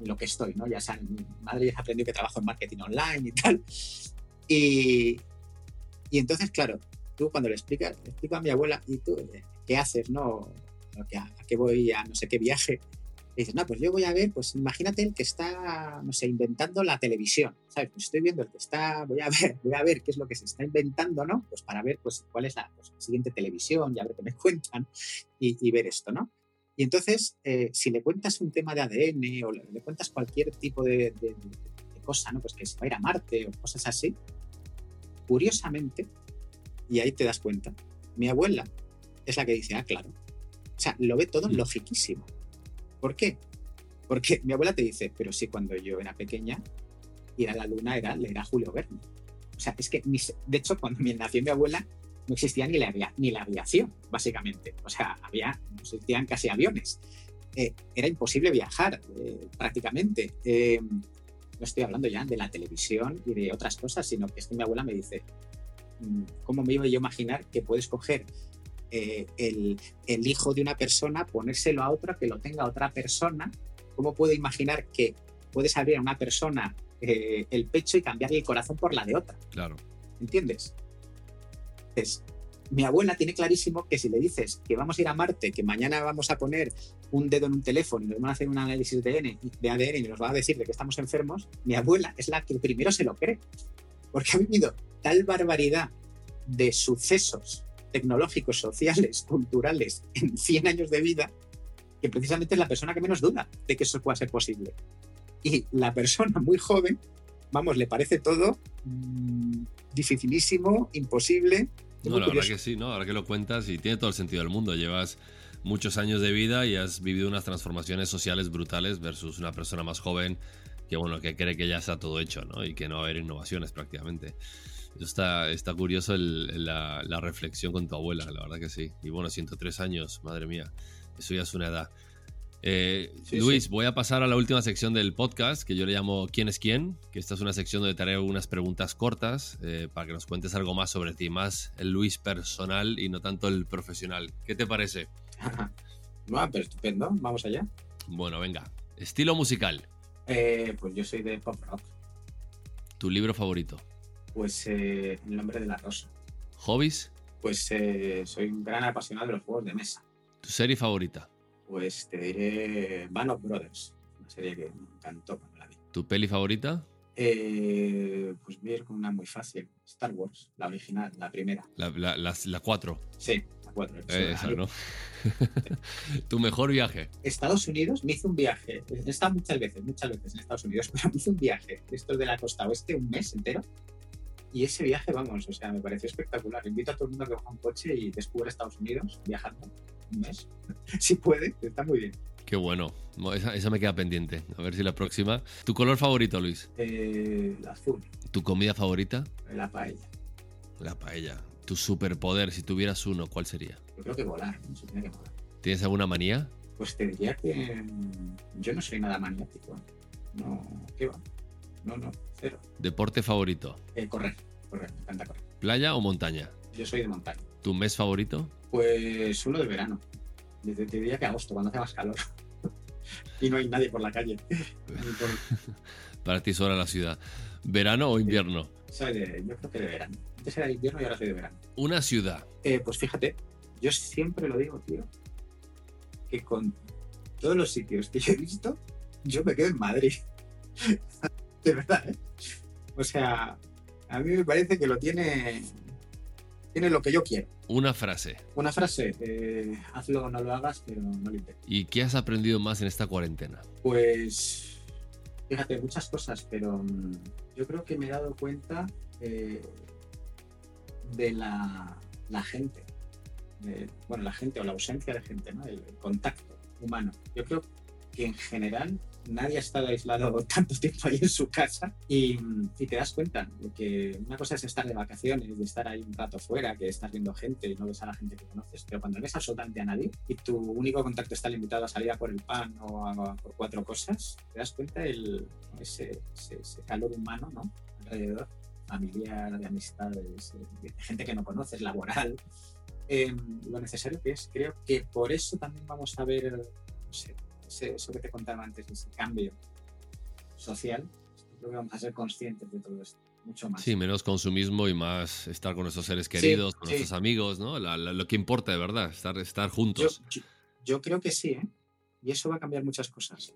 lo que estoy, ¿no? Ya sea, mi madre ya aprendido que trabajo en marketing online y tal. Y, y entonces, claro, tú cuando le explicas, le explico a mi abuela, ¿y tú eh, qué haces, no? A, qué voy a no sé qué viaje. Y dices, no, pues yo voy a ver, pues imagínate el que está, no sé, inventando la televisión, ¿sabes? Pues estoy viendo el que está, voy a ver, voy a ver qué es lo que se está inventando, ¿no? Pues para ver, pues, cuál es la, pues, siguiente televisión y a ver qué me cuentan y, ver esto, ¿no? Y entonces, eh, si le cuentas un tema de ADN o le, cuentas cualquier tipo de, de, cosa, ¿no? Pues que se va a ir a Marte o cosas así, curiosamente, y ahí te das cuenta, mi abuela es la que dice, ah, claro, sea, lo ve todo mm. logiquísimo. ¿Por qué? Porque mi abuela te dice, pero sí, cuando yo era pequeña, ir a la luna era, era Julio Verne. O sea, es que, de hecho, cuando nació mi abuela, no existía ni la, ni la aviación, básicamente. O sea, había, no existían casi aviones. Eh, era imposible viajar, eh, prácticamente. Eh, no estoy hablando ya de la televisión y de otras cosas, sino que es que mi abuela me dice, mm, ¿cómo me iba yo a imaginar que puedes coger eh, el, hijo de una persona, ponérselo a otra, que lo tenga otra persona. ¿Cómo puedo imaginar que puedes abrir a una persona eh, el pecho y cambiarle el corazón por la de otra? Claro. ¿Entiendes? Entonces, mi abuela tiene clarísimo que si le dices que vamos a ir a Marte, que mañana vamos a poner un dedo en un teléfono y nos van a hacer un análisis de ADN, de ADN y nos va a decir de que estamos enfermos, mi abuela es la que primero se lo cree. Porque ha vivido tal barbaridad de sucesos tecnológicos, sociales, culturales en 100 años de vida, que precisamente es la persona que menos duda de que eso pueda ser posible. Y la persona muy joven, vamos, le parece todo mm, dificilísimo, imposible. No, la verdad que sí, ¿no? Ahora que lo cuentas y tiene todo el sentido del mundo. Llevas muchos años de vida y has vivido unas transformaciones sociales brutales versus una persona más joven que, bueno, que cree que ya está todo hecho, ¿no? Y que no va a haber innovaciones prácticamente. Está, está curioso la, la, reflexión con tu abuela, la verdad que sí. Y bueno, 103 años, madre mía, eso ya es una edad. Eh, Luis, voy a pasar a la última sección del podcast, que yo le llamo ¿Quién es quién? Que esta es una sección donde te haré algunas preguntas cortas eh, para que nos cuentes algo más sobre ti, más el Luis personal y no tanto el profesional. ¿Qué te parece? bueno, pero estupendo, vamos allá. Bueno, venga. Estilo musical. Eh, pues yo soy de pop rock. ¿Tu libro favorito? Pues El nombre de la rosa. ¿Hobbies? Pues soy un gran apasionado de los juegos de mesa. ¿Tu serie favorita? Pues te diré Band of Brothers, una serie que me encantó cuando la vi. ¿Tu peli favorita? Eh, pues ver con una muy fácil, Star Wars, la original, la primera. La 4. La, sí, la 4. Eh, esa, ¿no? ¿Tu mejor viaje? Estados Unidos me hizo un viaje. He estado muchas veces, muchas veces en Estados Unidos, pero me hizo un viaje. Esto de la costa oeste, un mes entero. Y ese viaje, vamos, o sea, me pareció espectacular. Invito a todo el mundo a que coja un coche y descubra Estados Unidos viajando un mes. si puede, está muy bien. Qué bueno. Esa, me queda pendiente. A ver si la próxima. ¿Tu color favorito, Luis? Eh, el azul. ¿Tu comida favorita? La paella. La paella. ¿Tu superpoder, si tuvieras uno, cuál sería? Yo creo que volar. ¿no? tiene que volar. ¿Tienes alguna manía? Pues te diría que mm, yo no soy nada maniático. No, ¿qué va? No, no, cero. ¿Deporte favorito? Eh, correr, correr, me encanta correr. ¿Playa o montaña? Yo soy de montaña. ¿Tu mes favorito? Pues uno de verano. Te diría que agosto, cuando hace más calor. y no hay nadie por la calle. Para ti sola la ciudad. ¿Verano o invierno? Soy de, yo creo que de verano. Antes era de invierno y ahora soy de verano. ¿Una ciudad? Eh, pues fíjate, yo siempre lo digo, tío, que con todos los sitios que yo he visto, yo me quedo en Madrid. de verdad, ¿eh? O sea, a mí me parece que lo tiene tiene lo que yo quiero. Una frase. Una frase, eh, hazlo o no lo hagas, pero no lo intentes. ¿Y qué has aprendido más en esta cuarentena? Pues, fíjate, muchas cosas, pero mm, yo creo que me he dado cuenta eh, de la, gente. bueno, la gente o la ausencia de gente, ¿no? el contacto humano. Yo creo que en general nadie ha estado aislado tanto tiempo ahí en su casa y, te das cuenta de que una cosa es estar de vacaciones, de estar ahí un rato fuera, que estás viendo gente y no ves a la gente que conoces, pero cuando ves absolutamente a nadie y tu único contacto está limitado a salir a por el pan o a, por cuatro cosas, te das cuenta el, ese, ese, calor humano ¿no? alrededor, familiar, de amistades, de gente que no conoces, laboral. Em, lo necesario que es, creo que por eso también vamos a ver, no sé, eso que te contaba antes, ese cambio social, creo que vamos a ser conscientes de todo esto. Mucho más. Sí, menos consumismo y más estar con nuestros seres queridos, con nuestros amigos, ¿no? lo que importa de verdad, estar, estar juntos. yo, creo que sí, ¿eh? Y eso va a cambiar muchas cosas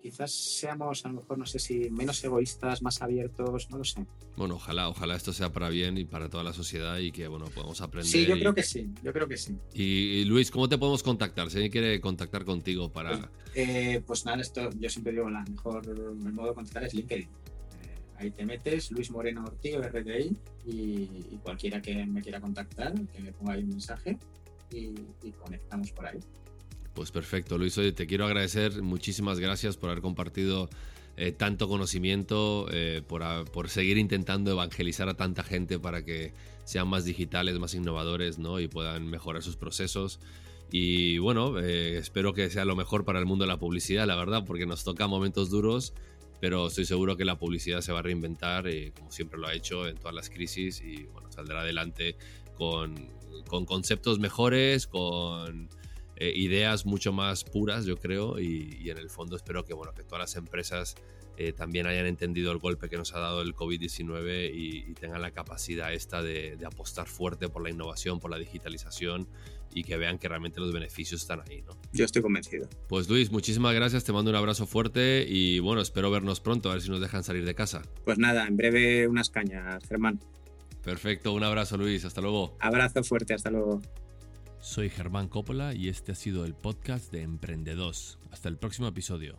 quizás seamos a lo mejor, no sé si menos egoístas, más abiertos, no lo sé. Bueno, ojalá, ojalá esto sea para bien y para toda la sociedad y que, bueno, podamos aprender. Sí, yo creo que sí, yo creo que sí. Y, Luis, ¿cómo te podemos contactar? Si alguien quiere contactar contigo para... Pues, eh, pues nada, esto yo siempre digo, la mejor el modo de contactar es LinkedIn. Eh, ahí te metes, Luis Moreno Ortiz, RDI, y, y, cualquiera que me quiera contactar, que me ponga ahí un mensaje y, y conectamos por ahí. Pues perfecto, Luis. Oye, te quiero agradecer. Muchísimas gracias por haber compartido eh, tanto conocimiento, eh, por, seguir intentando evangelizar a tanta gente para que sean más digitales, más innovadores ¿no? y puedan mejorar sus procesos. Y bueno, eh, espero que sea lo mejor para el mundo de la publicidad, la verdad, porque nos toca momentos duros, pero estoy seguro que la publicidad se va a reinventar, como siempre lo ha hecho en todas las crisis, y bueno, saldrá adelante con, con conceptos mejores, con eh, ideas mucho más puras, yo creo, y, en el fondo espero que, bueno, que todas las empresas eh, también hayan entendido el golpe que nos ha dado el COVID-19 y, tengan la capacidad esta de, apostar fuerte por la innovación, por la digitalización y que vean que realmente los beneficios están ahí, ¿no? Yo estoy convencido. Pues Luis, muchísimas gracias, te mando un abrazo fuerte y bueno, espero vernos pronto, a ver si nos dejan salir de casa. Pues nada, en breve unas cañas, Germán. Perfecto, un abrazo Luis, hasta luego. Abrazo fuerte, hasta luego. Soy Germán Coppola y este ha sido el podcast de Emprendedos. Hasta el próximo episodio.